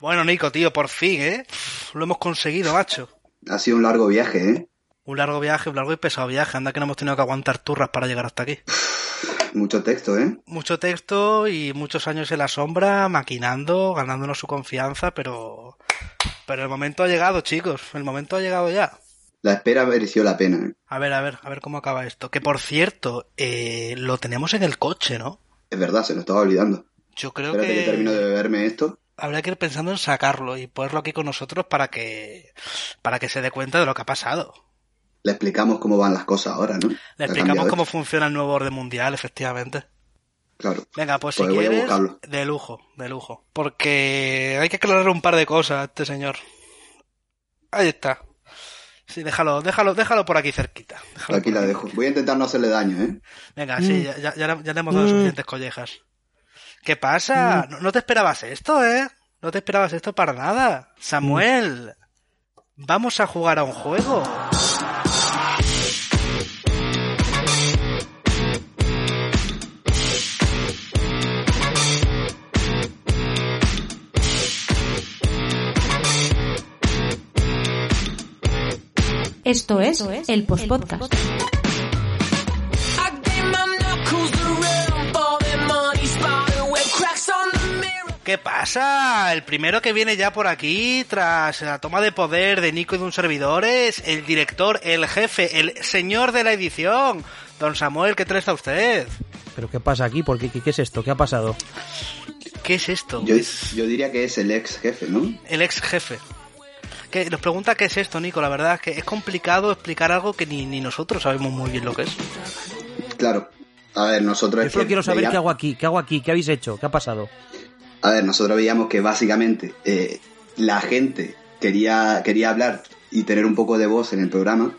Bueno, Nico, tío, por fin, ¿eh? Lo hemos conseguido, macho. Ha sido un largo viaje, ¿eh? Un largo viaje, un largo y pesado viaje. Anda que no hemos tenido que aguantar turras para llegar hasta aquí. Mucho texto, ¿eh? Mucho texto y muchos años en la sombra, maquinando, ganándonos su confianza, pero... Pero el momento ha llegado, chicos. El momento ha llegado ya. La espera mereció la pena. ¿eh? A ver, a ver, a ver cómo acaba esto. Que por cierto, eh, lo tenemos en el coche, ¿no? Es verdad, se nos estaba olvidando. Yo creo Espérate que... que termino de beberme esto. Habría que ir pensando en sacarlo y ponerlo aquí con nosotros para que para que se dé cuenta de lo que ha pasado. Le explicamos cómo van las cosas ahora, ¿no? Le explicamos cómo esto. funciona el nuevo orden mundial, efectivamente. Claro. Venga, pues si Pues voy a quieres, de lujo, de lujo. Porque hay que aclarar un par de cosas a este señor. Ahí está. Sí, déjalo, déjalo, déjalo por aquí cerquita. Déjalo Aquí la dejo. Voy a intentar no hacerle daño, ¿eh? Venga, sí, ya, ya, ya le- ya le hemos dado suficientes collejas. ¿Qué pasa? No, no te esperabas esto, ¿eh? No te esperabas esto para nada. Samuel, vamos a jugar a un juego. Esto es el Postpodcast. ¿Qué pasa? El primero que viene ya por aquí tras la toma de poder de Nico y de un servidor es el director, el jefe, el señor de la edición. Don Samuel, ¿qué tal está usted? ¿Pero qué pasa aquí? ¿Por qué, qué, qué es esto? ¿Qué ha pasado? ¿Qué es esto? Yo, yo diría que es el ex jefe, ¿no? El ex jefe. Que nos pregunta qué es esto, Nico. La verdad es que es complicado explicar algo que ni, ni nosotros sabemos muy bien lo que es. Claro. A ver, nosotros Yo solo quiero saber qué hago aquí, qué hago aquí, qué habéis hecho, qué ha pasado. A ver, nosotros veíamos que básicamente eh, la gente quería, quería hablar y tener un poco de voz en el programa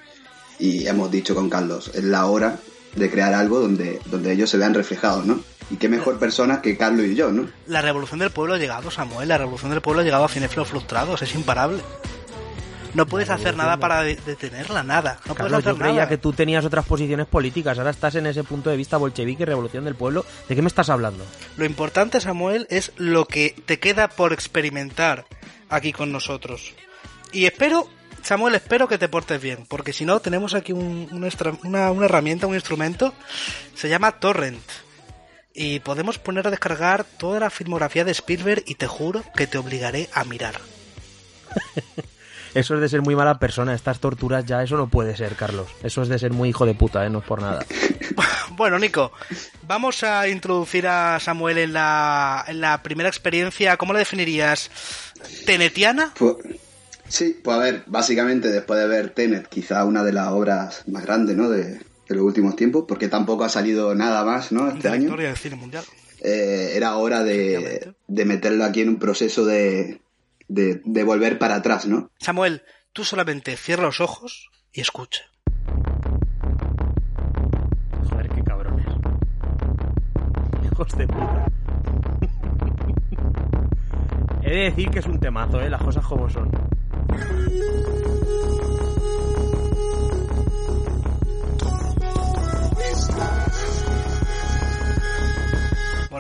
y hemos dicho con Carlos, es la hora de crear algo donde, donde ellos se vean reflejados, ¿no? Y qué mejor persona que Carlos y yo, ¿no? La revolución del pueblo ha llegado, Samuel. La revolución del pueblo ha llegado a cinéfilos frustrados. Es imparable. No puedes hacer nada para de- detenerla, nada. No puedes hacer yo creía nada. que tú tenías otras posiciones políticas, ahora estás en ese punto de vista bolchevique, revolución del pueblo. ¿De qué me estás hablando? Lo importante, Samuel, es lo que te queda por experimentar aquí con nosotros. Y espero, Samuel, espero que te portes bien, porque si no, tenemos aquí un- un extra- una, una herramienta, un instrumento, se llama Torrent. Y podemos poner a descargar toda la filmografía de Spielberg y te juro que te obligaré a mirar. Eso es de ser muy mala persona, estas torturas ya, eso no puede ser, Carlos. Eso es de ser muy hijo de puta, ¿eh? no es por nada. Bueno, Nico, vamos a introducir a Samuel en la, en la primera experiencia, ¿cómo la definirías? ¿Tenetiana? Pues, sí, pues a ver, básicamente después de ver Tenet, quizá una de las obras más grandes, ¿no? De, de los últimos tiempos, porque tampoco ha salido nada más, ¿no? Este de año. historia del cine mundial. Eh, era hora de, de meterlo aquí en un proceso de, de, de volver para atrás, ¿no? Samuel, tú solamente cierra los ojos y escucha. Joder, qué cabrones. Hijos de puta. He de decir que es un temazo, ¿eh? Las cosas como son.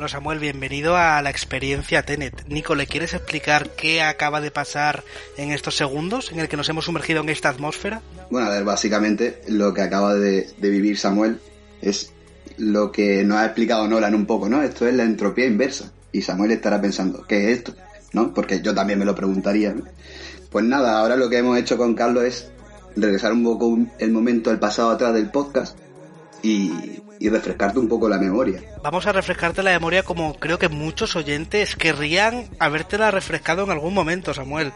Bueno, Samuel, bienvenido a la experiencia Tenet. Nico, ¿le quieres explicar qué acaba de pasar en estos segundos en el que nos hemos sumergido en esta atmósfera? Bueno, a ver, básicamente lo que acaba de, vivir Samuel es lo que nos ha explicado Nolan un poco, ¿no? Esto es la entropía inversa. Y Samuel estará pensando, ¿qué es esto? ¿No? Porque yo también me lo preguntaría. Pues nada, ahora lo que hemos hecho con Carlos es regresar un poco el momento al pasado atrás del podcast y, y refrescarte un poco la memoria. Vamos a refrescarte la memoria como creo que muchos oyentes querrían habértela refrescado en algún momento, Samuel.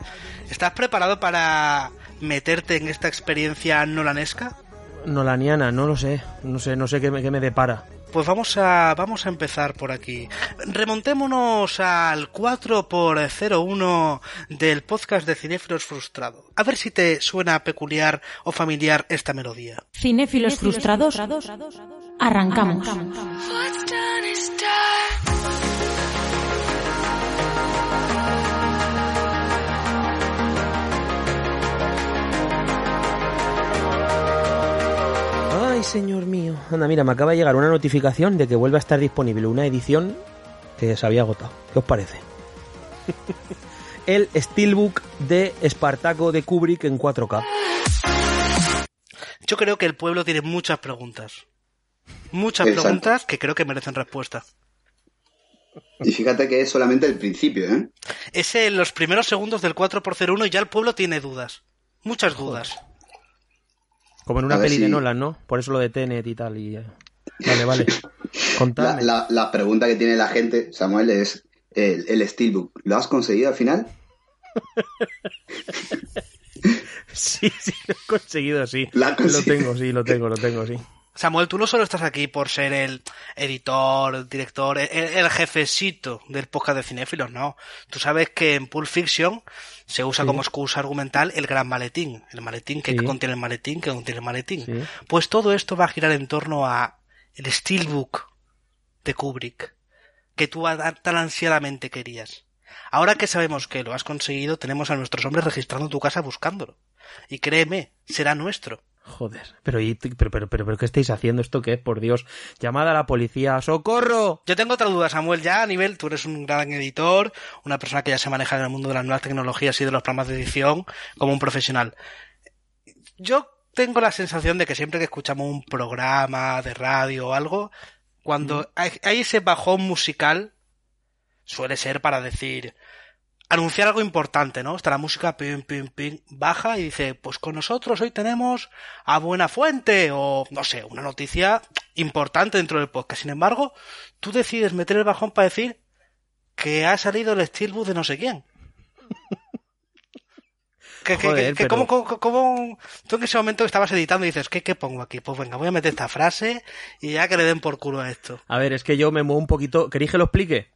¿Estás preparado para meterte en esta experiencia nolanesca? Nolaniana, no lo sé. No sé, no sé qué me, qué me depara. Pues vamos a, vamos a empezar por aquí. Remontémonos al 4x01 del podcast de Cinéfilos Frustrado. A ver si te suena peculiar o familiar esta melodía. Cinéfilos frustrados, arrancamos. Señor mío. Anda, mira, me acaba de llegar una notificación de que vuelve a estar disponible una edición que se había agotado. ¿Qué os parece? el Steelbook de Espartaco de Kubrick en 4K. Yo creo que el pueblo tiene muchas preguntas. Muchas Exacto. preguntas que creo que merecen respuesta. Y fíjate que es solamente el principio, ¿eh? Es en los primeros segundos del 4x01 y ya el pueblo tiene dudas. Muchas dudas. Como en una peli de Nolan, ¿no? Por eso lo de Tenet y tal. Y... eh, Vale, vale. La, Contadme. la- la pregunta que tiene la gente, Samuel, es el, el Steelbook. ¿Lo has conseguido al final? Sí, sí, lo he conseguido, sí. La Lo tengo, sí, lo tengo, lo tengo, sí. Samuel, tú no solo estás aquí por ser el editor, el director, el, el jefecito del podcast de cinéfilos, no. Tú sabes que en Pulp Fiction se usa Sí. como excusa argumental el gran maletín. El maletín que Sí. contiene el maletín, que contiene el maletín. Sí. Pues todo esto va a girar en torno a el Steelbook de Kubrick, que tú tan ansiadamente querías. Ahora que sabemos que lo has conseguido, tenemos a nuestros hombres registrando tu casa buscándolo. Y créeme, será nuestro. Joder. Pero, y- pero, pero, pero, pero, ¿qué estáis haciendo? ¿Esto qué es? Por Dios. Llamada a la policía. ¡Socorro! Yo tengo otra duda, Samuel, ya a nivel, tú eres un gran editor, una persona que ya se maneja en el mundo de las nuevas tecnologías y de los programas de edición como un profesional. Yo tengo la sensación de que siempre que escuchamos un programa de radio o algo, cuando hay, hay ese bajón musical, suele ser para decir, anunciar algo importante, ¿no? Está la música, pim, pim, pim, baja y dice, pues con nosotros hoy tenemos a Buena Fuente o, no sé, una noticia importante dentro del podcast. Sin embargo, tú decides meter el bajón para decir que ha salido el Steelbook de no sé quién. Que, que- Joder, que- que pero- ¿cómo, tú en ese momento estabas editando y dices, ¿qué, ¿qué pongo aquí? Pues venga, voy a meter esta frase y ya que le den por culo a esto. A ver, es que yo me muevo un poquito. ¿Queréis que lo explique?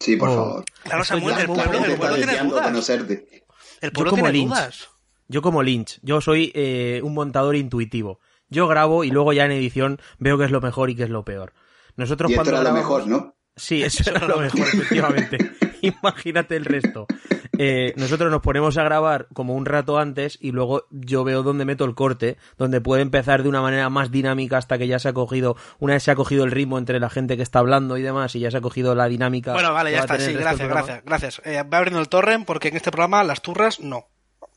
Sí, por Oh. favor. Claro, Samuel, ya el es La pueblo, gente el está pueblo tiene dudas. conocerte. El pueblo como tiene Lynch. dudas. Yo como Lynch, yo soy eh, un montador intuitivo. Yo grabo y luego ya en edición veo qué es lo mejor y qué es lo peor. Nosotros Y esto cuando era lo grabamos- mejor, ¿no? Sí, eso era lo mejor, efectivamente. Imagínate el resto. Eh, nosotros nos ponemos a grabar como un rato antes y luego yo veo dónde meto el corte, donde puede empezar de una manera más dinámica hasta que ya se ha cogido, una vez se ha cogido el ritmo entre la gente que está hablando y demás y ya se ha cogido la dinámica. Bueno, vale, ya está, sí, gracias, gracias, gracias. Eh, va abriendo el torrent porque en este programa las turras no.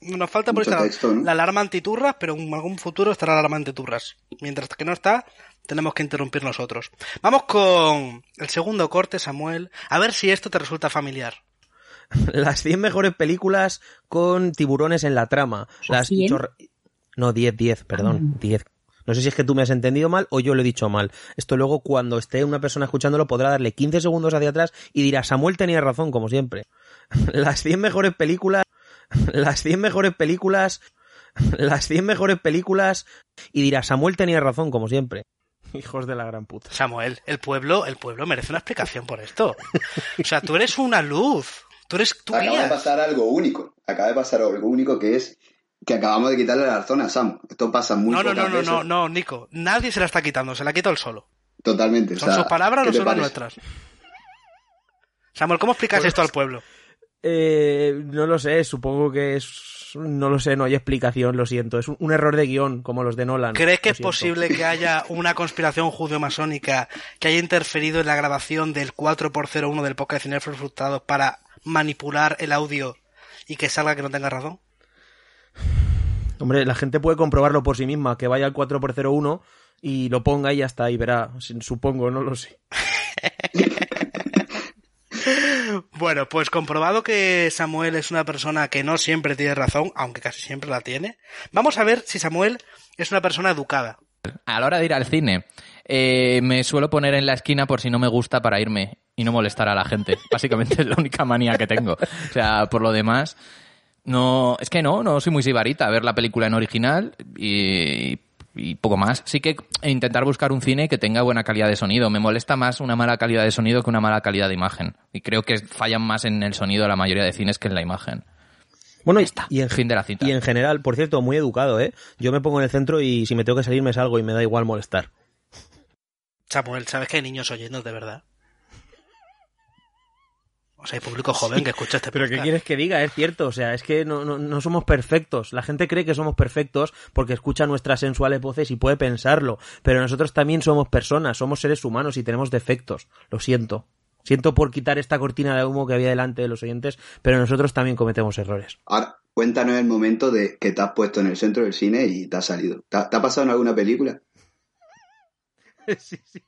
Nos falta por ¿no? la alarma antiturras, pero en algún futuro estará la alarma antiturras. Mientras que no está, tenemos que interrumpir nosotros. Vamos con el segundo corte, Samuel. A ver si esto te resulta familiar. Las 100 mejores películas con tiburones en la trama. Las No, 10, 10, perdón, 10. No sé si es que tú me has entendido mal o yo lo he dicho mal. Esto luego cuando esté una persona escuchándolo podrá darle 15 segundos hacia atrás y dirá, Samuel tenía razón, como siempre. Las 100 mejores películas... Las 100 mejores películas... Las 100 mejores películas y dirá, Samuel tenía razón, como siempre. Hijos de la gran puta. Samuel, el pueblo, el pueblo merece una explicación por esto. O sea, tú eres una luz. Tú eres tú Acaba de pasar algo único. Acaba de pasar algo único que es que acabamos de quitarle la razón a Sam. Esto pasa muy No, no, no, no, veces. no, no, Nico. Nadie se la está quitando, se la quita él solo. Totalmente. o ¿Son sea, sus palabras o ¿qué no son las nuestras? Samuel, ¿cómo explicas Pues- esto al pueblo? Eh, no lo sé, supongo que es... No lo sé, no hay explicación, lo siento. Es un, un error de guion, como los de Nolan. ¿Crees que es siento. posible que haya una conspiración judeo-masónica que haya interferido en la grabación del 4x01 del podcast de Cinefilos Frustrados para manipular el audio y que salga que no tenga razón? Hombre, la gente puede comprobarlo por sí misma, que vaya al 4x01 y lo ponga y ya está, y verá. Supongo, no lo sé. Bueno, pues comprobado que Samuel es una persona que no siempre tiene razón, aunque casi siempre la tiene, vamos a ver si Samuel es una persona educada. A la hora de ir al cine, eh, me suelo poner en la esquina por si no me gusta para irme y no molestar a la gente. Básicamente es la única manía que tengo. O sea, por lo demás, no, es que no, no soy muy sibarita. Ver la película en original y, y poco más. Sí que intentar buscar un cine que tenga buena calidad de sonido. Me molesta más una mala calidad de sonido que una mala calidad de imagen. Y creo que fallan más en el sonido la mayoría de cines que en la imagen. Bueno, y, está. y en, Fin de la cita. y en general, por cierto, muy educado, ¿eh? Yo me pongo en el centro y si me tengo que salir me salgo y me da igual molestar. Samuel, ¿sabes que hay niños oyendo de verdad? O sea, hay público joven que escucha este Pero ¿qué quieres que diga? Es cierto, o sea, es que no, no, no somos perfectos. La gente cree que somos perfectos porque escucha nuestras sensuales voces y puede pensarlo. Pero nosotros también somos personas, somos seres humanos y tenemos defectos. Lo siento. Siento por quitar esta cortina de humo que había delante de los oyentes, pero nosotros también cometemos errores. Ahora, cuéntanos el momento de que te has puesto en el centro del cine y te has salido. ¿Te ha, te ha pasado en alguna película? Sí, sí.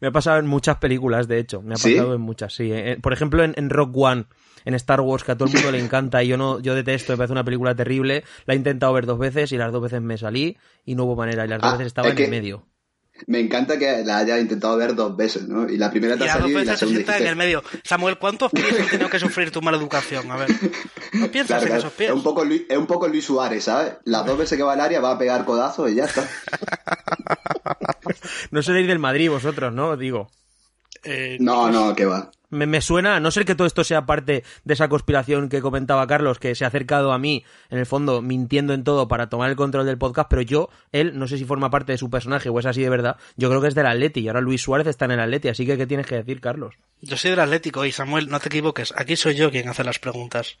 Me ha pasado en muchas películas, de hecho. Me ha ¿Sí? pasado en muchas, sí. Eh, Por ejemplo, en, en Rock One, en Star Wars, que a todo el mundo le encanta y yo no, yo detesto, me parece una película terrible. La he intentado ver dos veces y las dos veces me salí y no hubo manera. Y las dos Ah, veces estaba es en que- el medio. Me encanta que la hayas intentado ver dos veces, ¿no? Y la primera Y te ha las dos salido y la segunda sienta en dijiste... el medio. Samuel, ¿cuántos pies han tenido que sufrir tu mala educación? A ver. No piensas Claro, en claro. esos pies. Es un poco Luis, es un poco Luis Suárez, ¿sabes? Las dos veces que va al área va a pegar codazos y ya está. No seréis del Madrid vosotros, ¿no? Digo. Eh, No, no, que va. Me, me suena, a no ser que todo esto sea parte de esa conspiración que comentaba Carlos, que se ha acercado a mí, en el fondo, mintiendo en todo para tomar el control del podcast, pero yo, él, no sé si forma parte de su personaje o es así de verdad, yo creo que es del Atleti y ahora Luis Suárez está en el Atleti, así que ¿qué tienes que decir, Carlos? Yo soy del Atlético y Samuel, no te equivoques. Aquí soy yo quien hace las preguntas.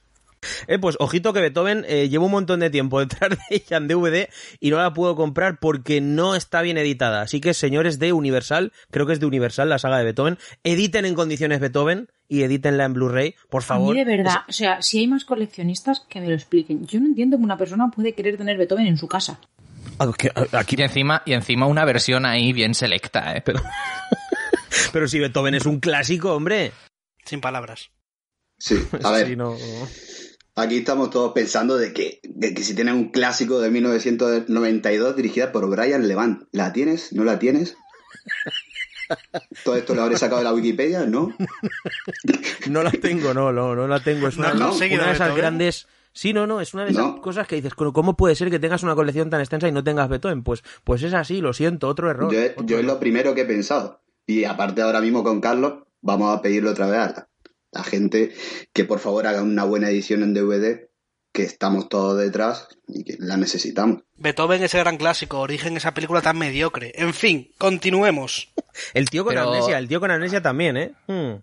Eh, pues ojito que Beethoven eh, llevo un montón de tiempo detrás de ella en DVD y no la puedo comprar porque no está bien editada. Así que, señores de Universal, creo que es de Universal la saga de Beethoven, editen en condiciones Beethoven y edítenla en Blu-ray, por A favor. mí de verdad, o sea, si hay más coleccionistas, que me lo expliquen. Yo no entiendo que una persona puede querer tener Beethoven en su casa. Ah, que- Aquí, Y encima, y encima una versión ahí bien selecta, ¿eh? pero, pero si Beethoven es un clásico, hombre. Sin palabras. Sí, a ver, Sí, no- aquí estamos todos pensando de que, de que si tienes un clásico de 1992 dirigida por Brian Levant, ¿la tienes? ¿No la tienes? Todo esto lo habré sacado de la Wikipedia, ¿no? No la tengo, no, no, no la tengo. Es ¿No una, no, una de esas Beethoven? grandes. Sí, no, no, es una de esas No. cosas que dices, ¿cómo- ¿cómo puede ser que tengas una colección tan extensa y no tengas Beethoven? Pues, pues es así, lo siento, otro error. Yo, otro yo es lo primero que he pensado. Y aparte ahora mismo con Carlos, vamos a pedirle otra vez a la, la gente que por favor haga una buena edición en DVD, que estamos todos detrás y que la necesitamos. Beethoven, ese gran clásico, origen esa película tan mediocre. En fin, continuemos. El tío con Pero- amnesia, el tío con amnesia también, ¿eh? Hmm.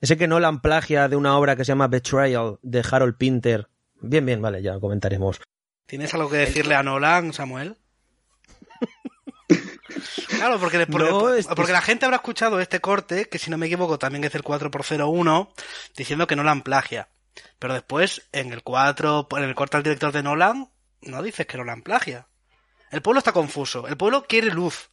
Ese que Nolan plagia de una obra que se llama Betrayal de Harold Pinter. Bien, bien, vale, ya comentaremos. ¿Tienes algo que decirle a Nolan, Samuel? Claro, porque, porque, No, es- porque la gente habrá escuchado este corte, que si no me equivoco también es el 4x01, diciendo que Nolan plagia. Pero después, en el 4, en el corte al director de Nolan, no dices que Nolan plagia. El pueblo está confuso. El pueblo quiere luz,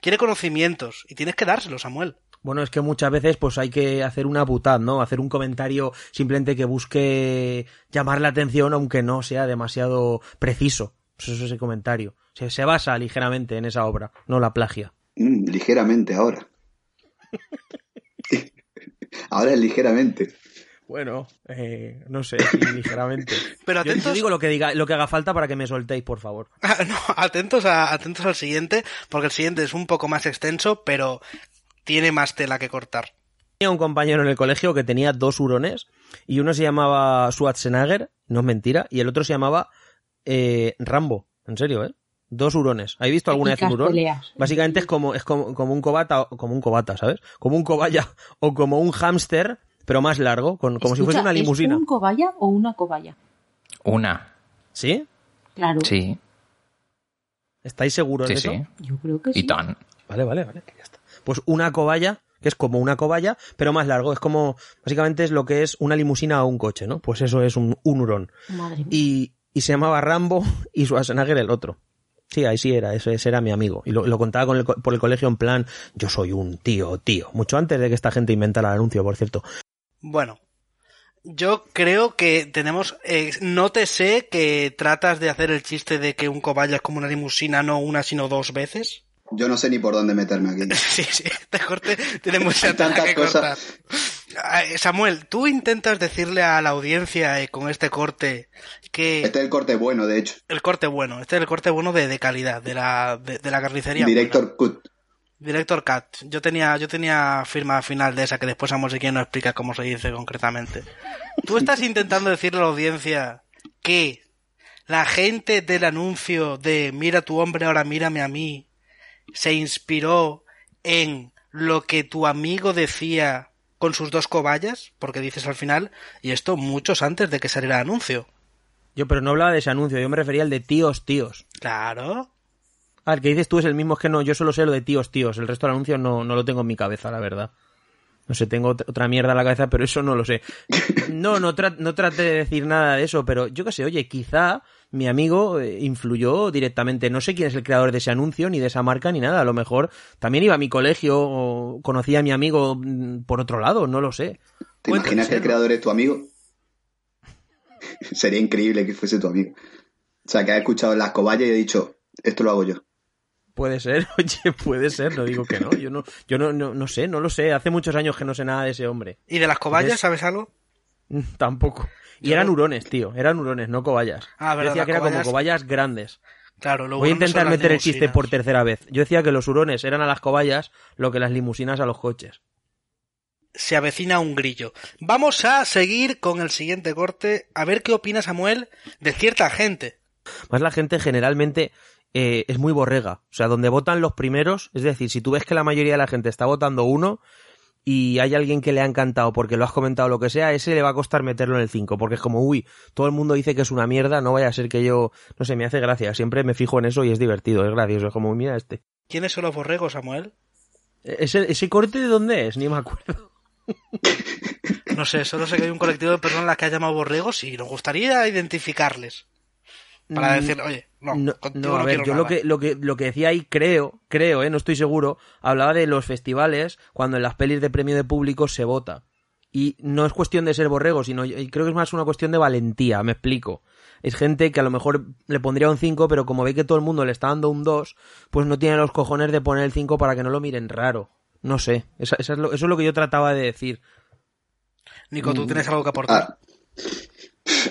quiere conocimientos, y tienes que dárselo, Samuel. Bueno, es que muchas veces pues hay que hacer una butad, ¿no? Hacer un comentario simplemente que busque llamar la atención aunque no sea demasiado preciso. Pues eso es ese comentario. Se, se basa ligeramente en esa obra, no la plagia. Mm, ligeramente ahora. ahora es ligeramente. Bueno, eh, no sé, sí, ligeramente. Pero Yo- yo, atentos- digo lo que diga, lo que haga falta para que me soltéis, por favor. Ah, no, atentos, a, atentos al siguiente, porque el siguiente es un poco más extenso, pero tiene más tela que cortar. Tenía un compañero en el colegio que tenía dos hurones y uno se llamaba Schwarzenegger, no es mentira, y el otro se llamaba eh, Rambo. En serio, ¿eh? Dos hurones. ¿Habéis visto alguna vez un hurón? peleas. Básicamente es como, es como, como un cobata, o- como un cobata, ¿sabes? Como un cobaya o como un hámster, pero más largo, con, como si fuese una limusina. ¿Es un cobaya o una cobaya? Una. ¿Sí? Claro. Sí, ¿Estáis seguros sí, de eso? sí. Yo creo que sí. Y tan. Vale, vale, vale. Ya está. Pues una cobaya, que es como una cobaya, pero más largo. Es como, básicamente es lo que es una limusina o un coche, ¿no? Pues eso es un, un hurón. Madre mía. Y, y se llamaba Rambo y Schwarzenegger el otro. Sí, ahí sí era, ese, ese era mi amigo. Y lo, lo contaba con el co- por el colegio en plan, yo soy un tío, tío. Mucho antes de que esta gente inventara el anuncio, por cierto. Bueno, yo creo que tenemos. Eh, nótese que tratas de hacer el chiste de que un cobaya es como una limusina, no una, sino dos veces. Yo no sé ni por dónde meterme aquí. Sí, sí, este corte tiene mucha Hay tela tantas que cosas. cortar. Ah, eh, Samuel, tú intentas decirle a la audiencia eh, con este corte que Este es el corte bueno, de hecho. el corte bueno, este es el corte bueno de, de calidad, de la, de, de la carnicería. Director Cut. Director Cat. Yo tenía, yo tenía firma final de esa que después Samuel si quiere nos explica cómo se dice concretamente. Tú estás intentando decirle a la audiencia que la gente del anuncio de mira tu hombre, ahora mírame a mí, se inspiró en lo que tu amigo decía con sus dos cobayas, porque dices al final, y esto muchos antes de que saliera el anuncio. Yo, pero no hablaba de ese anuncio, yo me refería al de tíos, tíos. Claro. Ah, el que dices tú es el mismo, es que no, yo solo sé lo de tíos, tíos. El resto del anuncio no, no lo tengo en mi cabeza, la verdad. No sé, tengo ot- otra mierda en la cabeza, pero eso no lo sé. No, no, tra- no trate de decir nada de eso, pero yo qué sé, oye, quizá mi amigo eh, influyó directamente. No sé quién es el creador de ese anuncio, ni de esa marca, ni nada. A lo mejor también iba a mi colegio o conocía a mi amigo mm, por otro lado, no lo sé. ¿Te imaginas que el creador es tu amigo? Sería increíble que fuese tu amigo. O sea, que ha escuchado las cobayas y ha dicho, esto lo hago yo. Puede ser, oye, puede ser, no digo que no. Yo no, yo no, no, no sé, no lo sé. Hace muchos años que no sé nada de ese hombre. ¿Y de las cobayas, Entonces- sabes algo? Mm, Tampoco. Y Yo eran no- hurones, tío. Eran hurones, no cobayas. Ah, Yo verdad, decía las que eran como cobayas- grandes. Claro, lo Voy a intentar meter el chiste por tercera vez. Yo decía que los hurones eran a las cobayas lo que las limusinas a los coches. Se avecina un grillo. Vamos a seguir con el siguiente corte, a ver qué opina Samuel de cierta gente. Más la gente generalmente eh, es muy borrega. O sea, donde votan los primeros, es decir, si tú ves que la mayoría de la gente está votando uno y hay alguien que le ha encantado porque lo has comentado lo que sea, ese le va a costar meterlo en el 5, porque es como, uy, todo el mundo dice que es una mierda, no vaya a ser que yo, no sé, me hace gracia, siempre me fijo en eso y es divertido, es gracioso, es como, mira este. ¿Quiénes son los borregos, Samuel? ¿Ese, ese corte de dónde es? Ni me acuerdo. No sé, solo sé que hay un colectivo de personas a las que ha llamado borregos y nos gustaría identificarles. Para Mm, decir, oye, no, No, no, a no ver, quiero yo lo que, lo, que, lo que decía ahí, creo, creo, eh, no estoy seguro, hablaba de los festivales cuando en las pelis de premio de público se vota. Y no es cuestión de ser borrego, sino y creo que es más una cuestión de valentía, me explico. Es gente que a lo mejor le pondría un 5, pero como ve que todo el mundo le está dando un 2, pues no tiene los cojones de poner el 5 para que no lo miren raro. No sé, es lo- eso es lo que yo trataba de decir. Nico, Mm. ¿tú tienes algo que aportar?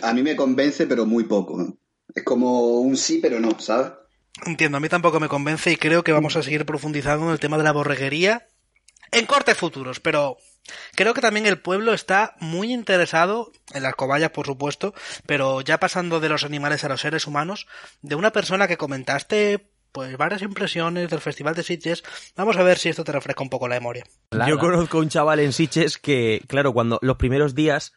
Ah, a mí me convence, pero muy poco. Es como un sí, pero no, ¿sabes? Entiendo, a mí tampoco me convence y creo que vamos a seguir profundizando en el tema de la borreguería en cortes futuros, pero creo que también el pueblo está muy interesado en las cobayas, por supuesto, pero ya pasando de los animales a los seres humanos, de una persona que comentaste pues varias impresiones del Festival de Sitges. Vamos a ver si esto te refresca un poco la memoria. Yo conozco un chaval en Siches que, claro, cuando los primeros días,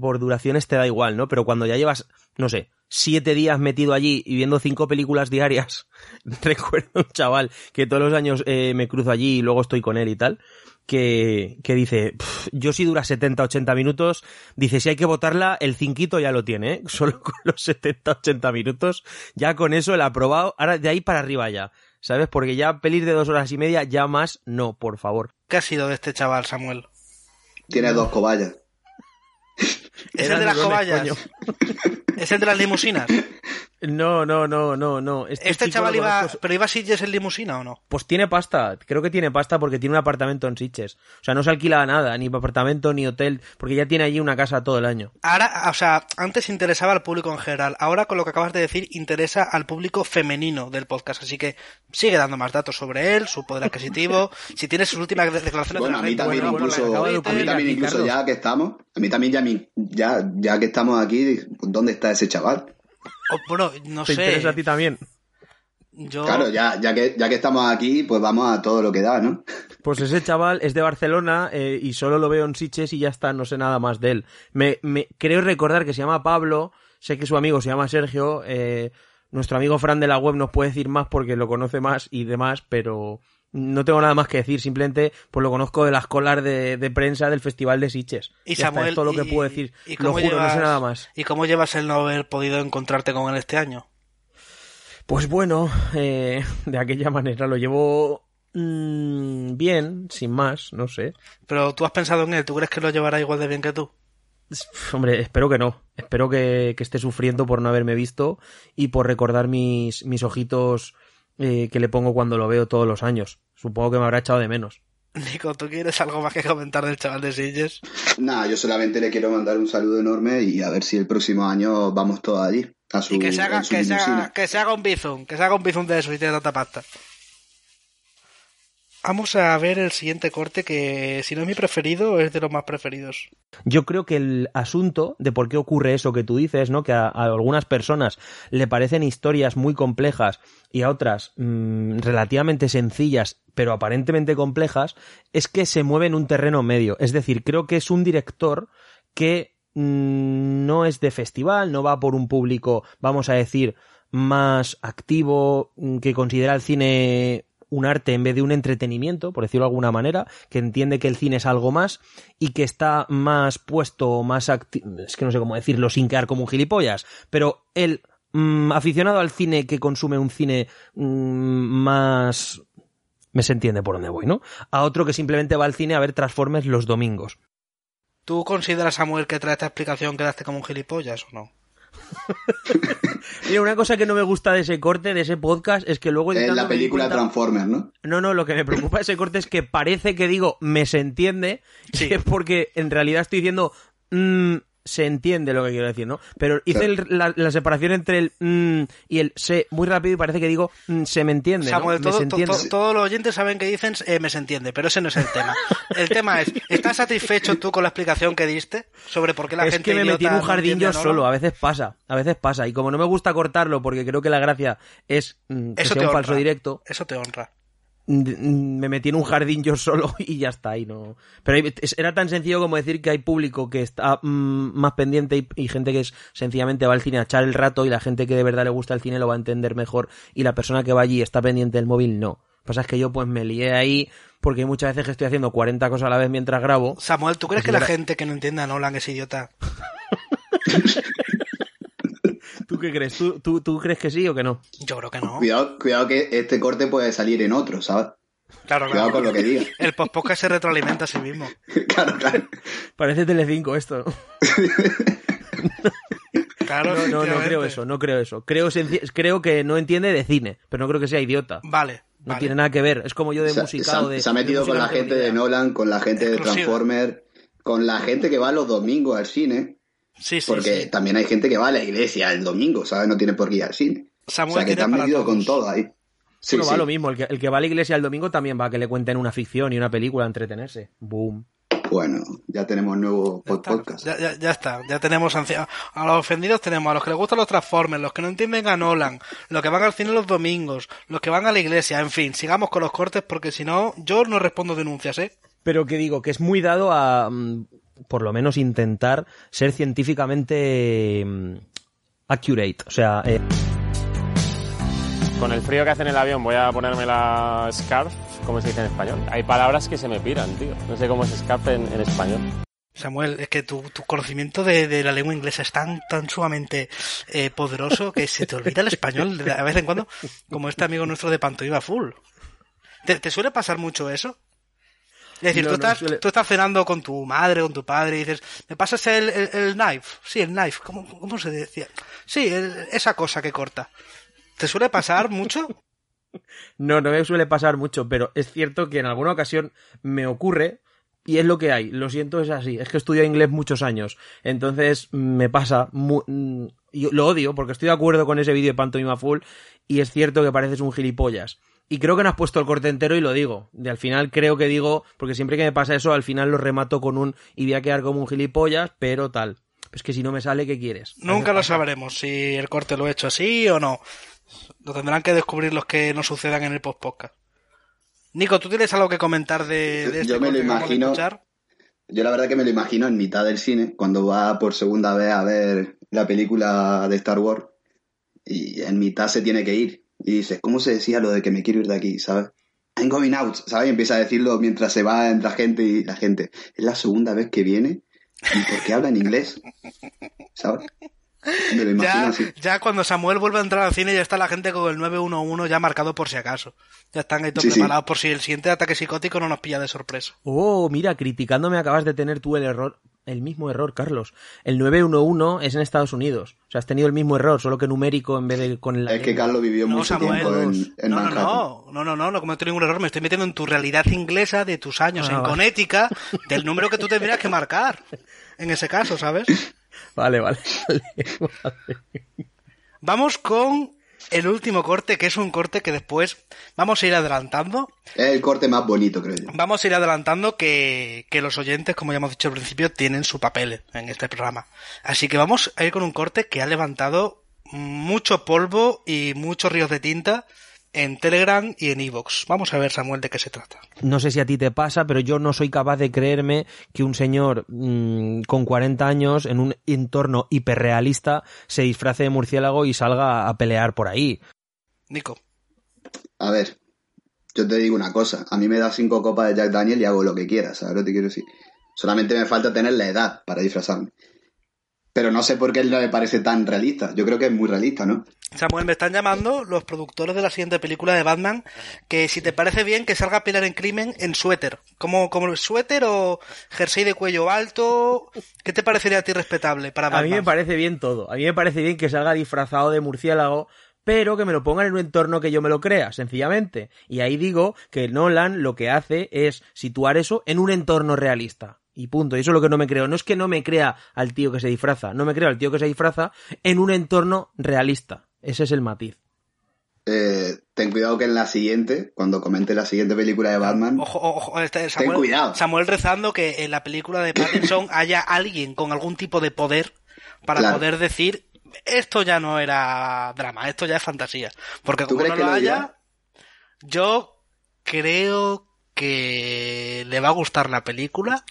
por duraciones te da igual, ¿no? Pero cuando ya llevas, no sé, siete días metido allí y viendo cinco películas diarias, recuerdo un chaval que todos los años eh, me cruzo allí y luego estoy con él y tal, que, que dice, "Pff, yo si dura 70, 80 minutos, dice, si hay que votarla, el cinquito ya lo tiene, ¿eh? Solo con los 70, 80 minutos, ya con eso el aprobado, ahora de ahí para arriba ya. ¿Sabes? Porque ya pelis de dos horas y media, ya más, no, por favor. ¿Qué ha sido de este chaval, Samuel? Tiene dos cobayas. ¿Es el de las cobayas? ¿Es el de las limusinas? No, no, no, no, no. Este, ¿Este chaval iba... conozco- ¿Pero iba a Sitges en limusina o no? Pues tiene pasta, creo que tiene pasta porque tiene un apartamento en Sitges. O sea, no se alquila nada, ni apartamento, ni hotel, porque ya tiene allí una casa todo el año. Ahora, o sea, antes interesaba al público en general. Ahora, con lo que acabas de decir, interesa al público femenino del podcast. Así que sigue dando más datos sobre él, su poder adquisitivo. si tienes sus últimas de- declaraciones Bueno, a de la mí también bueno, incluso, a mí también incluso ya que estamos, a mí también ya, mi- ya, ya que estamos aquí, ¿dónde está ese chaval? Bueno, no ¿Te sé. interesa a ti también? Yo, Claro, ya, ya, que, ya que estamos aquí, pues vamos a todo lo que da, ¿no? Pues ese chaval es de Barcelona eh, y solo lo veo en Sitges y ya está, no sé nada más de él. Me, me creo recordar que se llama Pablo, sé que su amigo se llama Sergio, eh, nuestro amigo Fran de la web nos puede decir más porque lo conoce más y demás, pero no tengo nada más que decir, simplemente pues lo conozco de las colas de, de prensa del Festival de Sitges. y Samuel. es todo lo que y- puedo decir. ¿y Lo juro, no sé nada más. ¿Y cómo llevas el no haber podido encontrarte con él este año? Pues bueno, eh, de aquella manera lo llevo mm, bien, sin más, no sé. Pero tú has pensado en él, ¿tú crees que lo llevará igual de bien que tú? Hombre, espero que no. Espero que, que esté sufriendo por no haberme visto y por recordar mis, mis ojitos eh, que le pongo cuando lo veo todos los años. Supongo que me habrá echado de menos. Nico, ¿tú quieres algo más que comentar del chaval de Sitges? Nada, yo solamente le quiero mandar un saludo enorme y a ver si el próximo año vamos todos allí. A su, Y que se haga, que se haga, limusina. que se haga un bizum, que se haga un bizum de eso y tiene tanta pasta. Vamos a ver el siguiente corte que si no es mi preferido es de los más preferidos. Yo creo que el asunto de por qué ocurre eso que tú dices, ¿no? Que a, a algunas personas le parecen historias muy complejas y a otras mm, relativamente sencillas, pero aparentemente complejas, es que se mueve en un terreno medio. Es decir, creo que es un director que mm, no es de festival, no va por un público, vamos a decir, más activo, mm, que considera el cine un arte en vez de un entretenimiento, por decirlo de alguna manera, que entiende que el cine es algo más y que está más puesto, más acti- es que no sé cómo decirlo sin quedar como un gilipollas, pero el mm, aficionado al cine que consume un cine mm, más me se entiende por dónde voy, ¿no? A otro que simplemente va al cine a ver Transformers los domingos. ¿Tú consideras, Samuel, que trae esta explicación quedaste como un gilipollas o no? Mira, una cosa que no me gusta de ese corte, de ese podcast, es que luego Es la película cuenta- Transformers, ¿no? No, no, lo que me preocupa de ese corte es que parece que digo me se entiende, Sí. y es porque en realidad estoy diciendo mm, se entiende lo que quiero decir, ¿no? Pero hice el- la, la separación entre el mm, y el se muy rápido y parece que digo mm, se me entiende, ¿no? Samuel, Me todo- se to- entiende. to- todos los oyentes saben que dicen eh, me se entiende, pero ese no es el tema. El tema es, ¿estás satisfecho tú con la explicación que diste sobre por qué la es gente que me metí en un jardín yo solo, a veces pasa, a veces pasa. Y como no me gusta cortarlo porque creo que la gracia es mm, que Eso sea te un honra. falso directo, Eso te honra. Mm, me metí en un jardín yo solo y ya está ahí no. Pero era tan sencillo como decir que hay público que está mm, más pendiente y, y gente que es sencillamente va al cine a echar el rato y la gente que de verdad le gusta el cine lo va a entender mejor y la persona que va allí y está pendiente del móvil no. Lo que pasa es que yo pues me lié ahí porque muchas veces que estoy haciendo 40 cosas a la vez mientras grabo. Samuel, ¿tú crees que la era- gente que no entienda a Nolan es idiota? ¿tú qué crees? ¿Tú, tú, tú crees que sí o que no? Yo creo que no. Cuidado, cuidado que este corte puede salir en otro, ¿sabes? Claro, Cuidado claro. con lo que diga. El podcast se retroalimenta a sí mismo. claro, claro. parece Telecinco esto ¿no? Claro, No, no, no creo eso, no creo eso. Creo, que no entiende de cine, pero no creo que sea idiota. Vale. No vale. tiene nada que ver. Es como yo de Se, música se de. se ha metido con la gente de. Nolan, con la gente de Exclusiva. Transformers, con la gente que va los domingos al cine, Sí, sí, porque sí. también hay gente que va a la iglesia el domingo, ¿sabes? No tiene por qué ir al cine. Samuel o sea que te han metido todos. con todo ahí. Sí, Bueno, va lo mismo. El que, el que va a la iglesia el domingo también va a que le cuenten una ficción y una película a entretenerse. Boom. Bueno, ya tenemos nuevo Ya pod- está, podcast. ya, ya- ya está, ya tenemos ancia- a los ofendidos tenemos a los que les gustan los Transformers, los que no entienden a Nolan, los que van al cine los domingos, los que van a la iglesia, en fin, sigamos con los cortes porque si no, yo no respondo denuncias, ¿eh? Pero que digo, que es muy dado a. mm, por lo menos intentar ser científicamente. mm, accurate. O sea, eh, Con el frío que hace en el avión voy a ponerme la scarf, ¿cómo se dice en español? Hay palabras que se me piran, tío. No sé cómo es scarf en, en español. Samuel, es que tu, tu conocimiento de, de la lengua inglesa es tan, tan sumamente eh, poderoso que se te olvida el español de vez en cuando, como este amigo nuestro de Pantomima Full. ¿Te, te suele pasar mucho eso? Es decir, No, tú, no estás, suele- tú estás cenando con tu madre, con tu padre, y dices, ¿me pasas el, el, el knife? Sí, el knife. ¿Cómo, cómo se decía? Sí, el- esa cosa que corta. ¿Te suele pasar mucho? No, no me suele pasar mucho, pero es cierto que en alguna ocasión me ocurre y es lo que hay. Lo siento, es así. Es que he estudiado inglés muchos años. Entonces me pasa. mu- mm, yo lo odio porque estoy de acuerdo con ese vídeo de Pantomima Full y es cierto que pareces un gilipollas. Y creo que no has puesto el corte entero y lo digo. De al final creo que digo, porque siempre que me pasa eso, al final lo remato con un y voy a quedar como un gilipollas, pero tal. Es que si no me sale, ¿qué quieres? Nunca lo sabremos si el corte lo he hecho así o no. Lo tendrán que descubrir los que nos sucedan en el post-podcast. Nico, ¿tú tienes algo que comentar de, de este Yo me lo imagino- escuchar? Yo la verdad que me lo imagino en mitad del cine, cuando va por segunda vez a ver la película de Star Wars, y en mitad se tiene que ir. Y dices, ¿cómo se decía lo de que me quiero ir de aquí, sabes? I'm going out, ¿sabes? Y empieza a decirlo mientras se va entre la gente y la gente, es la segunda vez que viene, ¿y por qué habla en inglés? ¿Sabes? Me lo imagino Ya, así. ya cuando Samuel vuelve a entrar al cine ya está la gente con el 911 ya marcado por si acaso. Ya están ahí todos Sí, sí. preparados por si el siguiente ataque psicótico no nos pilla de sorpresa. Oh, mira, criticándome acabas de tener tú el error, el mismo error, Carlos. El 911 es en Estados Unidos. O sea, has tenido el mismo error, solo que numérico en vez de con la Es que. Carlos vivió No, mucho Samuel, tiempo en, en no, no, Manhattan. no, no, no, no, no cometo ningún error, me estoy metiendo en tu realidad inglesa de tus años Ah, en. Connecticut, del número que tú tendrías que marcar. En ese caso, ¿sabes? Vale, vale. vale. Vamos con el último corte, que es un corte que después vamos a ir adelantando. Es el corte más bonito, creo yo. Vamos a ir adelantando que, que los oyentes, como ya hemos dicho al principio, tienen su papel en este programa. Así que vamos a ir con un corte que ha levantado mucho polvo y muchos ríos de tinta en Telegram y en Evox. Vamos a ver, Samuel, de qué se trata. No sé si a ti te pasa, pero yo no soy capaz de creerme que un señor mm, con 40 años en un entorno hiperrealista se disfrace de murciélago y salga a pelear por ahí. Nico. A ver, yo te digo una cosa, a mí me da cinco copas de Jack Daniel y hago lo que quiera, ¿sabes lo que te quiero decir? Solamente me falta tener la edad para disfrazarme. Pero no sé por qué él no me parece tan realista. Yo creo que es muy realista, ¿no? Samuel, me están llamando los productores de la siguiente película de Batman que si te parece bien que salga a pelear en crimen en suéter. ¿Como, como suéter o jersey de cuello alto? ¿Qué te parecería a ti respetable para A Batman? mí me parece bien todo. A mí me parece bien que salga disfrazado de murciélago, pero que me lo pongan en un entorno que yo me lo crea, sencillamente. Y ahí digo que Nolan lo que hace es situar eso en un entorno realista. Y punto. Y eso es lo que no me creo. No es que no me crea al tío que se disfraza. No me creo al tío que se disfraza en un entorno realista. Ese es el matiz. Eh, ten cuidado que en la siguiente, cuando comente la siguiente película de Batman, Ojo, ojo, este, Samuel, cuidado. Samuel rezando que en la película de Pattinson haya alguien con algún tipo de poder para Claro. poder decir esto ya no era drama, esto ya es fantasía. Porque ¿Tú como crees no que lo lo haya, yo creo que le va a gustar la película,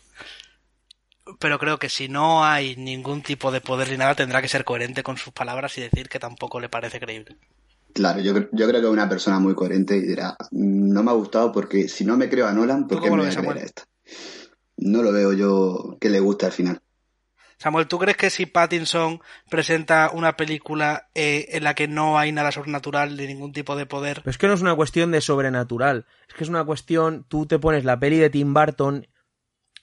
pero creo que si no hay ningún tipo de poder ni nada, tendrá que ser coherente con sus palabras y decir que tampoco le parece creíble. claro, yo, yo creo que es una persona muy coherente y dirá, no me ha gustado porque si no me creo a Nolan, ¿por ¿Tú qué me voy a creer a esta? No lo veo yo que le guste al final. Samuel, ¿tú crees que si Pattinson presenta una película eh, en la que no hay nada sobrenatural ni ningún tipo de poder, Pero es que no es una cuestión de sobrenatural. Es que es una cuestión, tú te pones la peli de Tim Burton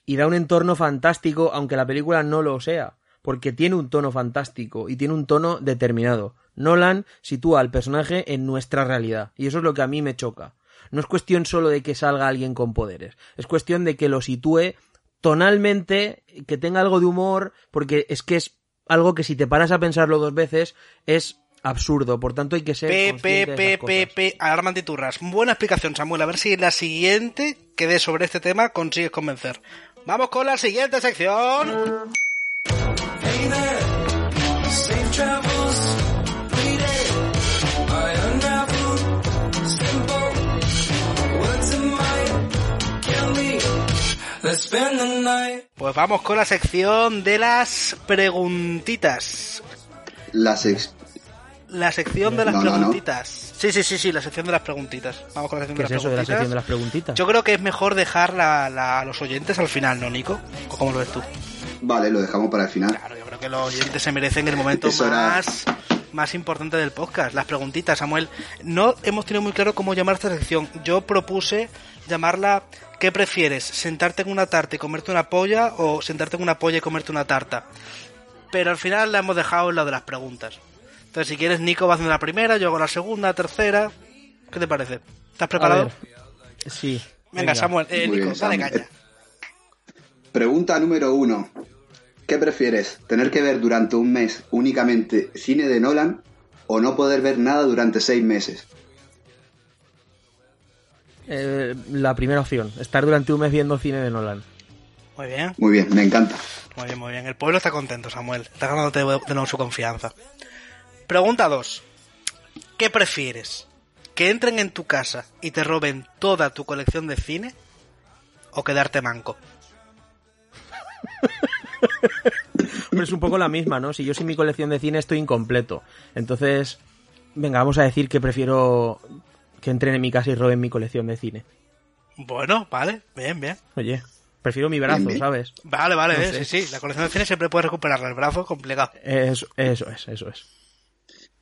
y da un entorno fantástico, aunque la película no lo sea. Porque tiene un tono fantástico y tiene un tono determinado. Nolan sitúa al personaje en nuestra realidad. Y eso es lo que a mí me choca. No es cuestión solo de que salga alguien con poderes. Es cuestión de que lo sitúe tonalmente, que tenga algo de humor, porque es que es algo que si te paras a pensarlo dos veces es absurdo. Por tanto hay que ser P, P, de P, P. P, alarma antiturras. Buena explicación, Samuel. A ver si la siguiente que dé sobre este tema consigues convencer. Vamos con la siguiente sección. Pues vamos con la sección de las preguntitas. Las La sección de las No, no, no. preguntitas. Sí, sí, sí, sí, la sección de las preguntitas. Vamos con la sección ¿Qué de es las eso de la preguntitas. sección de las preguntitas? Yo creo que es mejor dejar la- la- a los oyentes al final, ¿no, Nico? ¿O cómo lo ves tú? Vale, lo dejamos para el final. Claro, yo creo que los oyentes se merecen el momento más, más importante del podcast. Las preguntitas, Samuel. No hemos tenido muy claro cómo llamar esta sección. Yo propuse llamarla ¿Qué prefieres? ¿Sentarte en una tarta y comerte una polla o sentarte en una polla y comerte una tarta? Pero al final la hemos dejado en lo de las preguntas. Entonces, si quieres, Nico va haciendo la primera, yo hago la segunda, tercera. ¿Qué te parece? ¿Estás preparado? Sí. Venga, Samuel, eh, Nico, bien, dale Samuel. caña. Pregunta número uno. ¿Qué prefieres? ¿Tener que ver durante un mes únicamente cine de Nolan o no poder ver nada durante seis meses? Eh, la primera opción, estar durante un mes viendo cine de Nolan. Muy bien. Muy bien, me encanta. Muy bien, muy bien. El pueblo está contento, Samuel. Está ganándote de de nuevo su confianza. Pregunta 2. ¿Qué prefieres? ¿Que entren en tu casa y te roben toda tu colección de cine? ¿O quedarte manco? Hombre, es un poco la misma, ¿no? Si yo sin mi colección de cine estoy incompleto. Entonces, venga, vamos a decir que prefiero que entren en mi casa y roben mi colección de cine. Bueno, vale. Bien, bien. Oye, prefiero mi brazo. ¿sabes? Vale, vale. No eh. Sí, sí. La colección de cine siempre puede recuperarla. El brazo complicado. Eso, eso es, eso es.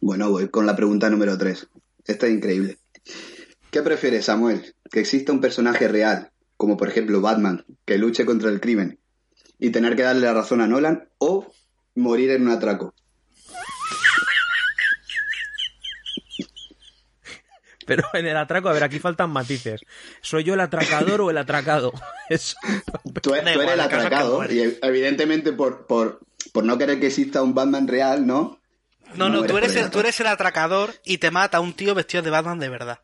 Bueno, voy con la pregunta número tres. Esta es increíble. ¿Qué prefieres, Samuel? ¿Que exista un personaje real, como por ejemplo Batman, que luche contra el crimen y tener que darle la razón a Nolan o morir en un atraco? Pero en el atraco, a ver, aquí faltan matices. ¿Soy yo el atracador o el atracado? Eso. Tú, eres el atracado y evidentemente por, por, por no querer que exista un Batman real, ¿no? No, no, No, tú, eres eres el, tú eres el atracador y te mata un tío vestido de Batman de verdad.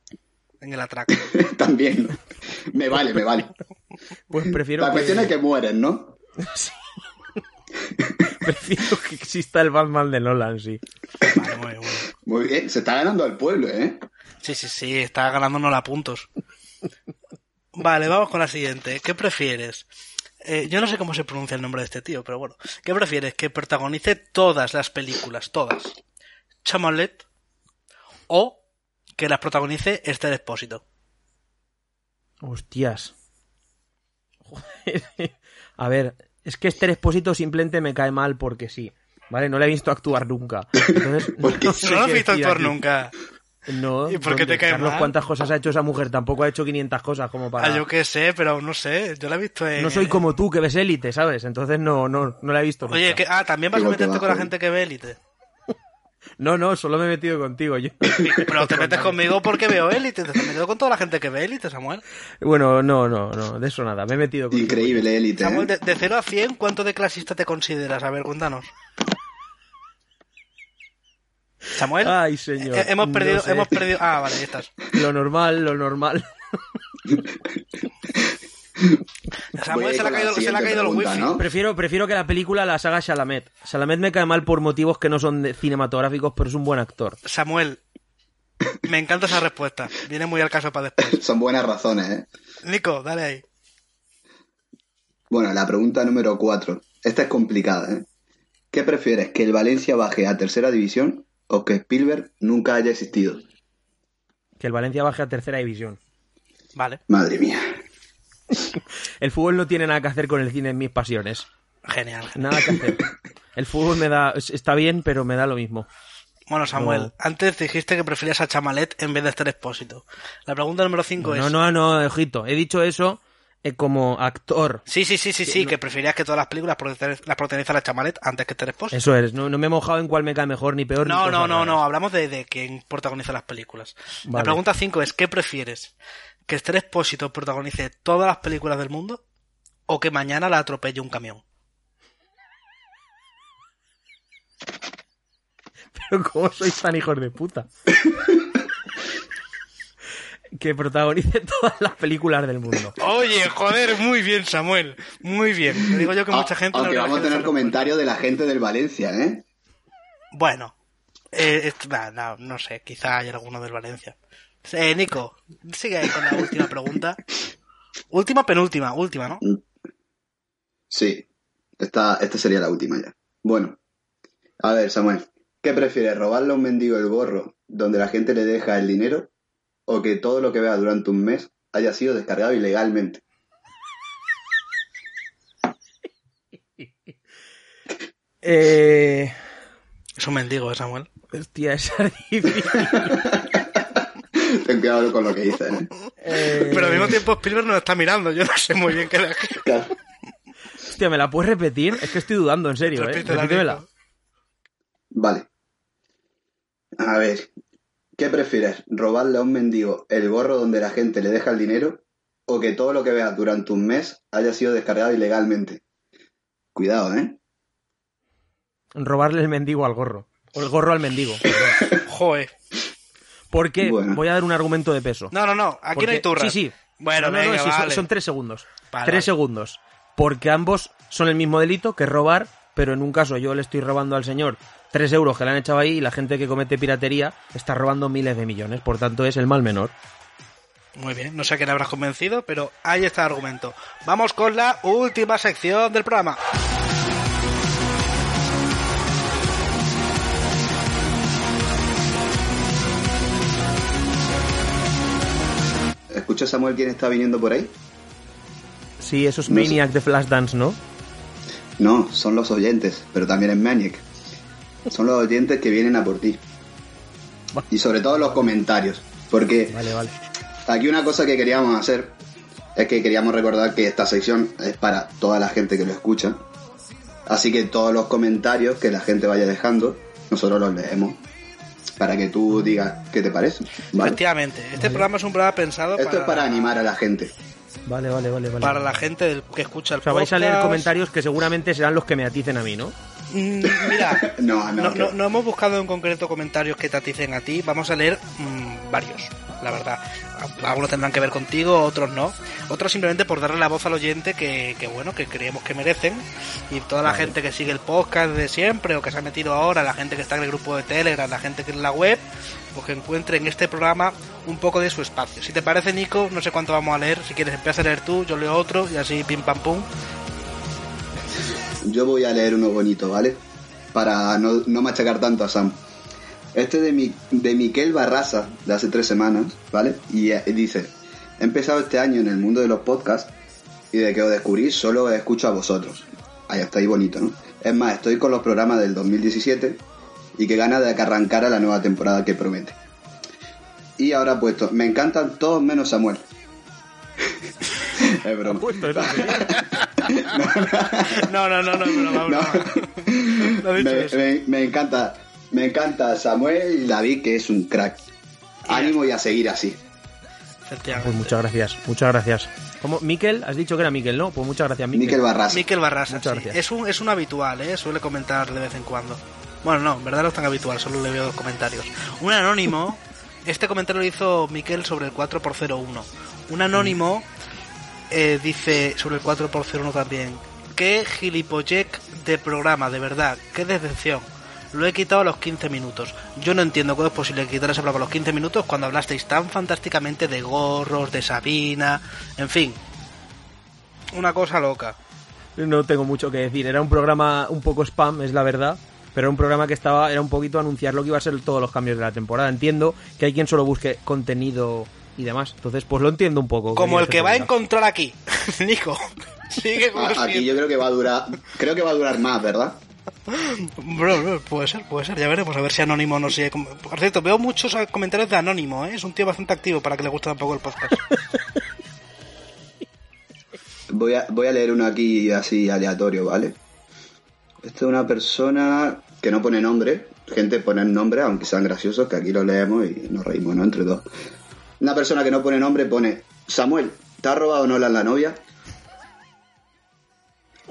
En el atraco. También. Me vale, me vale. Pues prefiero La que, cuestión es que mueren, ¿no? prefiero que exista el Batman de Nolan, sí. Vale, muy bien, muy bien. Muy bien, se está ganando al pueblo, ¿eh? Sí, sí, sí, está ganándonos a puntos. Vale, vamos con la siguiente. ¿Qué prefieres? Eh, yo no sé cómo se pronuncia el nombre de este tío, pero bueno. ¿Qué prefieres? ¿Que protagonice todas las películas, todas? Chamalet o que las protagonice Esther Expósito. Hostias. Joder. A ver, es que este Expósito simplemente me cae mal porque sí. ¿Vale? No le he visto actuar nunca. Entonces, Porque no sé No lo qué visto actuar aquí. nunca. No. ¿Y por te cae Carlos, mal? ¿Cuántas cosas ha hecho esa mujer? Tampoco ha hecho 500 cosas como para... Ah, yo qué sé, pero no sé. Yo la he visto en... No soy como tú, que ves élite, ¿sabes? Entonces no, no, no la he visto nunca. Oye, que... ah, también vas a meterte con la gente que ve Élite. No, no, solo me he metido contigo. Yo... Pero te metes conmigo porque veo Élite. Te has metido con toda la gente que ve Élite, Samuel. Bueno, no, no, no, de eso nada. Me he metido contigo. Increíble élite, Samuel, ¿eh? de, de 0 a 100, ¿cuánto de clasista te consideras? A ver, cuéntanos. Samuel, Ay, señor. eh, hemos no perdido, sé. hemos perdido. Ah, vale, ahí estás. Lo normal, lo normal. Samuel Voy se le ha caído, se le ha el wifi. ¿no? Prefiero, prefiero que la película la haga Chalamet. Chalamet me cae mal por motivos que no son de- cinematográficos, pero es un buen actor. Samuel, me encanta esa respuesta. Viene muy al caso para después. Son buenas razones, ¿eh? Nico, dale ahí. Bueno, la pregunta número 4. Esta es complicada, ¿eh? ¿Qué prefieres, que el Valencia baje a tercera división o que Spielberg nunca haya existido? Que el Valencia baje a tercera división. Vale, Madre mía. El fútbol no tiene nada que hacer con el cine en mis pasiones. genial. Nada que hacer. El fútbol me da, está bien, pero me da lo mismo. Bueno, Samuel, No. antes dijiste que preferías a Chamalet en vez de a Esther Expósito. La pregunta número 5 No, es... no, no, ojito. He dicho eso como actor. Sí, sí, sí, sí, sí, que preferías que todas las películas las protagonizara Chamalet antes que Esther Expósito. Eso es. No, no me he mojado en cuál me cae mejor ni peor. ni No, no, no, no, hablamos de, de quién protagoniza las películas. La pregunta 5 es, ¿qué prefieres? ¿Que Esther Expósito protagonice todas las películas del mundo o que mañana la atropelle un camión? Pero ¿cómo sois tan hijos de puta? que protagonice todas las películas del mundo. Oye, joder, muy bien, Samuel. Muy bien. Te digo yo que mucha Ah, gente... no Aunque le vamos a tener comentarios de la gente del Valencia, ¿eh? Bueno, eh, no, no sé, quizá hay alguno del Valencia. Eh, Nico, sigue ahí con la última pregunta. Última, penúltima, última, ¿no? Sí. Esta, esta sería la última ya. Bueno. A ver, Samuel. ¿Qué prefieres, robarle a un mendigo el gorro donde la gente le deja el dinero o que todo lo que vea durante un mes haya sido descargado ilegalmente? Eh... Es un mendigo, ¿eh, Samuel. Hostia, es difícil. Ten cuidado con lo que dices, ¿eh? Eh, Pero al mismo tiempo Spielberg nos está mirando, yo no sé muy bien qué le Claro. Hostia, ¿me la puedes repetir? Es que estoy dudando, en serio, ¿eh? Repítela. Vale. A ver. ¿Qué prefieres? ¿Robarle a un mendigo el gorro donde la gente le deja el dinero o que todo lo que veas durante un mes haya sido descargado ilegalmente? Cuidado, ¿eh? Robarle el mendigo al gorro. O el gorro al mendigo. Joder. Porque Bueno. voy a dar un argumento de peso. No, no, no, aquí Porque- no hay turras. Sí, sí. Bueno, No, no, no, venga, sí, son- vale. son, tres segundos. Vale, tres segundos. Porque ambos son el mismo delito que robar, pero en un caso yo le estoy robando al señor tres euros que le han echado ahí y la gente que comete piratería está robando miles de millones. Por tanto, es el mal menor. Muy bien, no sé a quién habrás convencido, pero ahí está el argumento. Vamos con la última sección del programa. ¿Escucha Samuel quién está viniendo por ahí? Sí, eso es No sé. Maniac de Flashdance, ¿no? No, son los oyentes, pero también es Maniac. Son los oyentes que vienen a por ti. Y sobre todo los comentarios. Porque Vale, vale. aquí una cosa que queríamos hacer es que queríamos recordar que esta sección es para toda la gente que lo escucha. Así que todos los comentarios que la gente vaya dejando, nosotros los leemos. Para que tú digas qué te parece. ¿vale? Efectivamente, este programa es un programa pensado Esto es para animar a la gente. Vale, vale, vale, vale. para la gente del- que escucha el O sea, vais a leer comentarios que seguramente serán los que me aticen a mí, ¿no? Mm, Mira, No, no, no, que- no- no hemos buscado en concreto comentarios que te aticen a ti, vamos a leer mm, varios, la verdad. Algunos tendrán que ver contigo, otros no. Otros simplemente por darle la voz al oyente que, que bueno, que creemos que merecen. Y toda la gente que sigue el podcast de siempre o que se ha metido ahora, la gente que está en el grupo de Telegram, la gente que en la web, pues que encuentre en este programa un poco de su espacio. Si te parece, Nico, no sé cuánto vamos a leer. Si quieres, empieza a leer tú, yo leo otro y así pim pam pum. Yo voy a leer uno bonito, ¿vale? Para no, no machacar tanto a Sam. Este de, mi, de Miquel Barraza, de hace tres semanas, ¿vale? Y eh, dice, he empezado este año en el mundo de los podcasts y de que os descubrí solo escucho a vosotros. Ahí está ahí bonito, ¿no? Es más, estoy con los programas del 2017 y que gana de que arrancara la nueva temporada que promete. Y ahora puesto, me encantan todos menos Samuel. es broma. No, no, no, no, no, no, no, No. no he dicho me, eso. me- me encanta, me encanta Samuel y David, que es un crack. Ánimo y a seguir así. Pues muchas gracias, muchas gracias. ¿Cómo? Miquel, has dicho que era Miquel, ¿no? Pues muchas gracias, Miquel. Miquel Barras. Miquel Barrasa, Muchas sí. gracias. Es un, es un habitual, ¿eh? Suele comentar de vez en cuando. Bueno, no, en verdad no es tan habitual, solo le veo los comentarios. Un anónimo, este comentario lo hizo Miquel sobre el 4x01. Un anónimo eh, dice sobre el 4x01 también. Qué gilipollec de programa, de verdad, qué decepción. Lo he quitado a los 15 minutos. Yo no entiendo cómo es posible quitar ese programa a los 15 minutos cuando hablasteis tan fantásticamente de gorros, de Sabina, en fin. Una cosa loca. No tengo mucho que decir. Era un programa un poco spam, es la verdad. Pero era un programa que estaba, era un poquito anunciar lo que iba a ser todos los cambios de la temporada. Entiendo que hay quien solo busque contenido y demás. Entonces, pues lo entiendo un poco. Como ¿qué el que va a encontrar aquí. Nico, sigue con Aquí yo creo que va a durar, creo que va a durar más, ¿verdad? Bro, bro, puede ser, puede ser, ya veremos, a ver si Anónimo no sigue. Por cierto, veo muchos comentarios de Anónimo, ¿eh? es un tío bastante activo para que le guste un poco el podcast. Voy a, voy a leer uno aquí así aleatorio, ¿vale? Esto es una persona que no pone nombre. Gente pone nombre, aunque sean graciosos, que aquí lo leemos y nos reímos, ¿no? Entre dos. Una persona que no pone nombre pone, Samuel, ¿te ha robado Nolan la novia?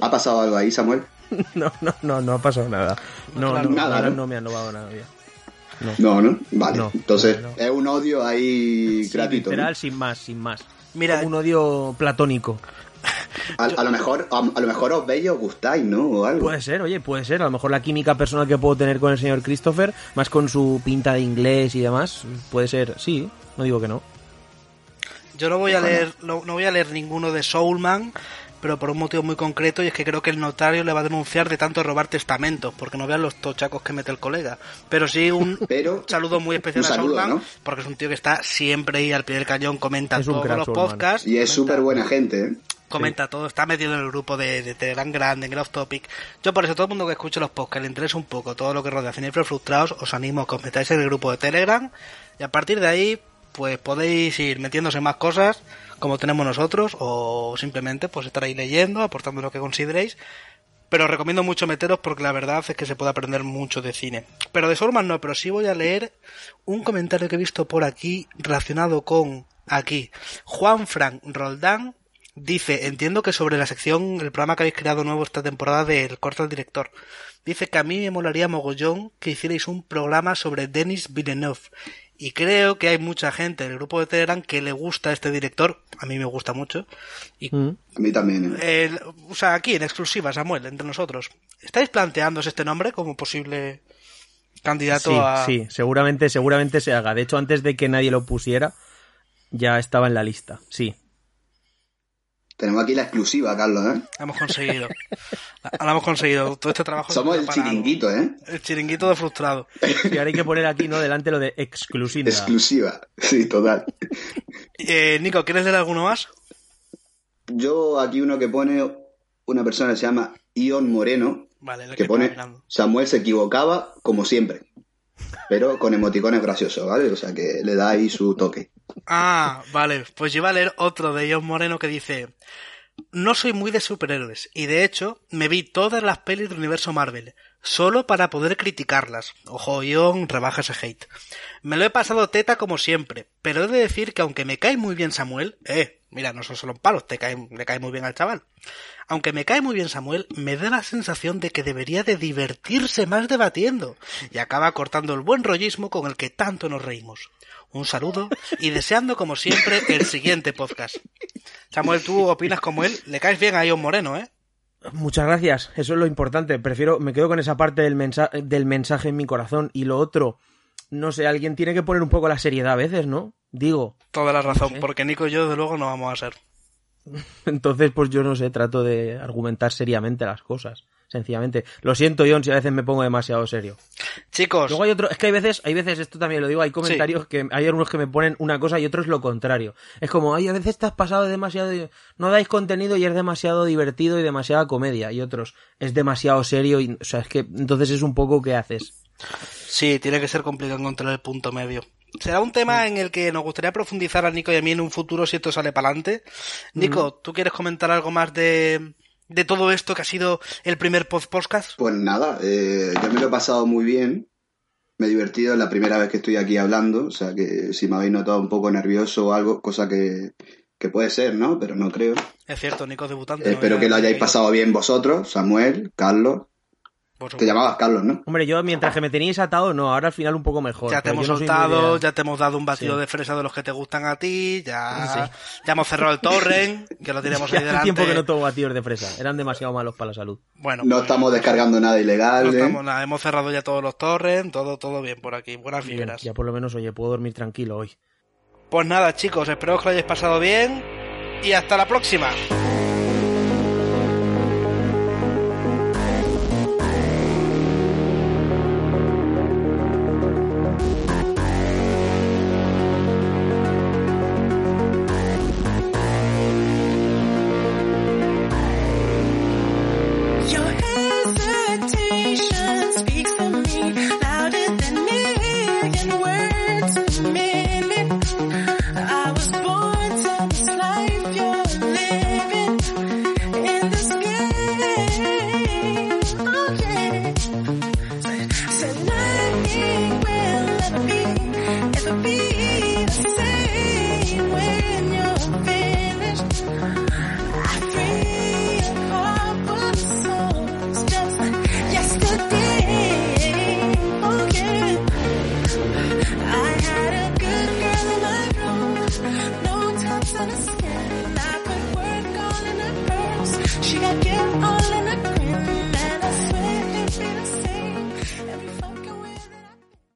¿Ha pasado algo ahí, Samuel? No, no, no, no ha pasado nada. No, Claro, no, nada, ¿no? no me han robado nada. ya. No. No, ¿no? Vale. No, Entonces, no, no. es un odio ahí Sí, gratuito. ¿no? literal, sin más, sin más. Mira- Como un odio platónico. A, a lo mejor, a, a lo mejor os veis y os gustáis, ¿no? O algo. Puede ser, oye, puede ser. A lo mejor la química personal que puedo tener con el señor Christopher, más con su pinta de inglés y demás, puede ser, sí, no digo que no. Yo no voy a leer, no, no voy a leer ninguno de Soulman, pero por un motivo muy concreto y es que creo que el notario le va a denunciar de tanto robar testamentos, porque no vean los tochacos que mete el colega. Pero sí un Pero- saludo muy especial a Soulman, ¿no? porque es un tío que está siempre ahí al pie del cañón, comenta todos crack, los Soulman. podcasts. Y es súper buena gente, ¿eh? comenta todo, está metido en el grupo de, de Telegram grande, en off topic. Yo por eso, todo el mundo que escuche los podcasts, le interesa un poco todo lo que rodea Cinefros Frustrados, os animo a que os metáis en el grupo de Telegram y a partir de ahí, pues podéis ir metiéndose más cosas como tenemos nosotros o simplemente pues estar ahí leyendo, aportando lo que consideréis. Pero os recomiendo mucho meteros porque la verdad es que se puede aprender mucho de cine. Pero de Sorman no, pero sí voy a leer un comentario que he visto por aquí relacionado con aquí. Juan Frank Roldán dice, entiendo que sobre la sección, el programa que habéis creado nuevo esta temporada del corto al director. Dice que a mí me molaría mogollón que hicierais un programa sobre Denis Villeneuve. Y creo que hay mucha gente en el grupo de Telegram que le gusta este director. A mí me gusta mucho. Y Mm. A mí también. ¿eh? el- o sea, aquí en exclusiva, Samuel, entre nosotros. ¿Estáis planteándose este nombre como posible candidato Sí, a... sí, seguramente, seguramente se haga. De hecho, antes de que nadie lo pusiera, ya estaba en la lista. Sí. Tenemos aquí la exclusiva, Carlos, ¿eh? La hemos conseguido. La, la hemos conseguido. Todo este trabajo... Somos el algo. chiringuito, ¿eh? El chiringuito de frustrado. Y ahora hay que poner aquí, ¿no? Delante lo de exclusiva. Exclusiva. Sí, total. Eh, Nico, ¿quieres leer alguno más? Yo aquí uno que pone una persona que se llama Ion Moreno, Vale, que estaba pone mirando. Samuel se equivocaba como siempre, pero con emoticones graciosos, ¿vale? O sea que le da ahí su toque. Ah, vale. Pues yo iba a leer otro de John Moreno que dice... No soy muy de superhéroes y de hecho me vi todas las pelis del universo Marvel solo para poder criticarlas. Ojo, John, rebaja ese hate. Me lo he pasado teta como siempre, pero he de decir que aunque me cae muy bien Samuel, eh, mira, no son solo palos, te cae, le cae muy bien al chaval. Aunque me cae muy bien Samuel, me da la sensación de que debería de divertirse más debatiendo y acaba cortando el buen rollismo con el que tanto nos reímos. Un saludo y deseando como siempre el siguiente podcast. Samuel, ¿tú opinas como él? Le caes bien a John Moreno, ¿eh? Muchas gracias, eso es lo importante. Prefiero, me quedo con esa parte del, mensa- del mensaje en mi corazón. Y lo otro, no sé, alguien tiene que poner un poco la seriedad a veces, ¿no? Digo. Toda la razón, porque Nico y yo de luego no vamos a ser. Entonces, pues yo no sé, trato de argumentar seriamente las cosas. Sencillamente. Lo siento, John, si a veces me pongo demasiado serio. Chicos, Luego hay otro, es que hay veces, hay veces, esto también lo digo, hay comentarios que hay algunos que me ponen una cosa y otros lo contrario. Es como, ay, a veces te has pasado de demasiado, no dais contenido y es demasiado divertido y demasiada comedia. Y otros, es demasiado serio y, o sea, es que entonces es un poco ¿qué haces? sí, tiene que ser complicado encontrar el punto medio. Será un tema en el que nos gustaría profundizar a Nico y a mí en un futuro si esto sale para adelante. Nico, ¿tú quieres comentar algo más de, de todo esto que ha sido el primer podcast? Pues nada, eh, yo me lo he pasado muy bien. Me he divertido, es la primera vez que estoy aquí hablando, o sea que si me habéis notado un poco nervioso o algo, cosa que, que puede ser, ¿no? Pero no creo. Es cierto, Nico debutante. Espero que lo hayáis pasado bien vosotros, Samuel, Carlos. Te llamabas Carlos, ¿no? Hombre, yo mientras que me teníais atado, no, ahora al final un poco mejor. Ya te hemos no soltado, ya te hemos dado un batido Sí. de fresa de los que te gustan a ti, ya, ya hemos cerrado el torrent, que lo teníamos Ya ahí hace delante. tiempo que no tomo batidos de fresa, eran demasiado malos para la salud. Bueno, No pues, estamos descargando nada ilegal. no ¿eh? estamos nada, hemos cerrado ya todos los torrents, todo, todo bien por aquí, buenas Bien, vibras. ya por lo menos, oye, puedo dormir tranquilo hoy. Pues nada, chicos, espero que lo hayáis pasado bien y hasta la próxima.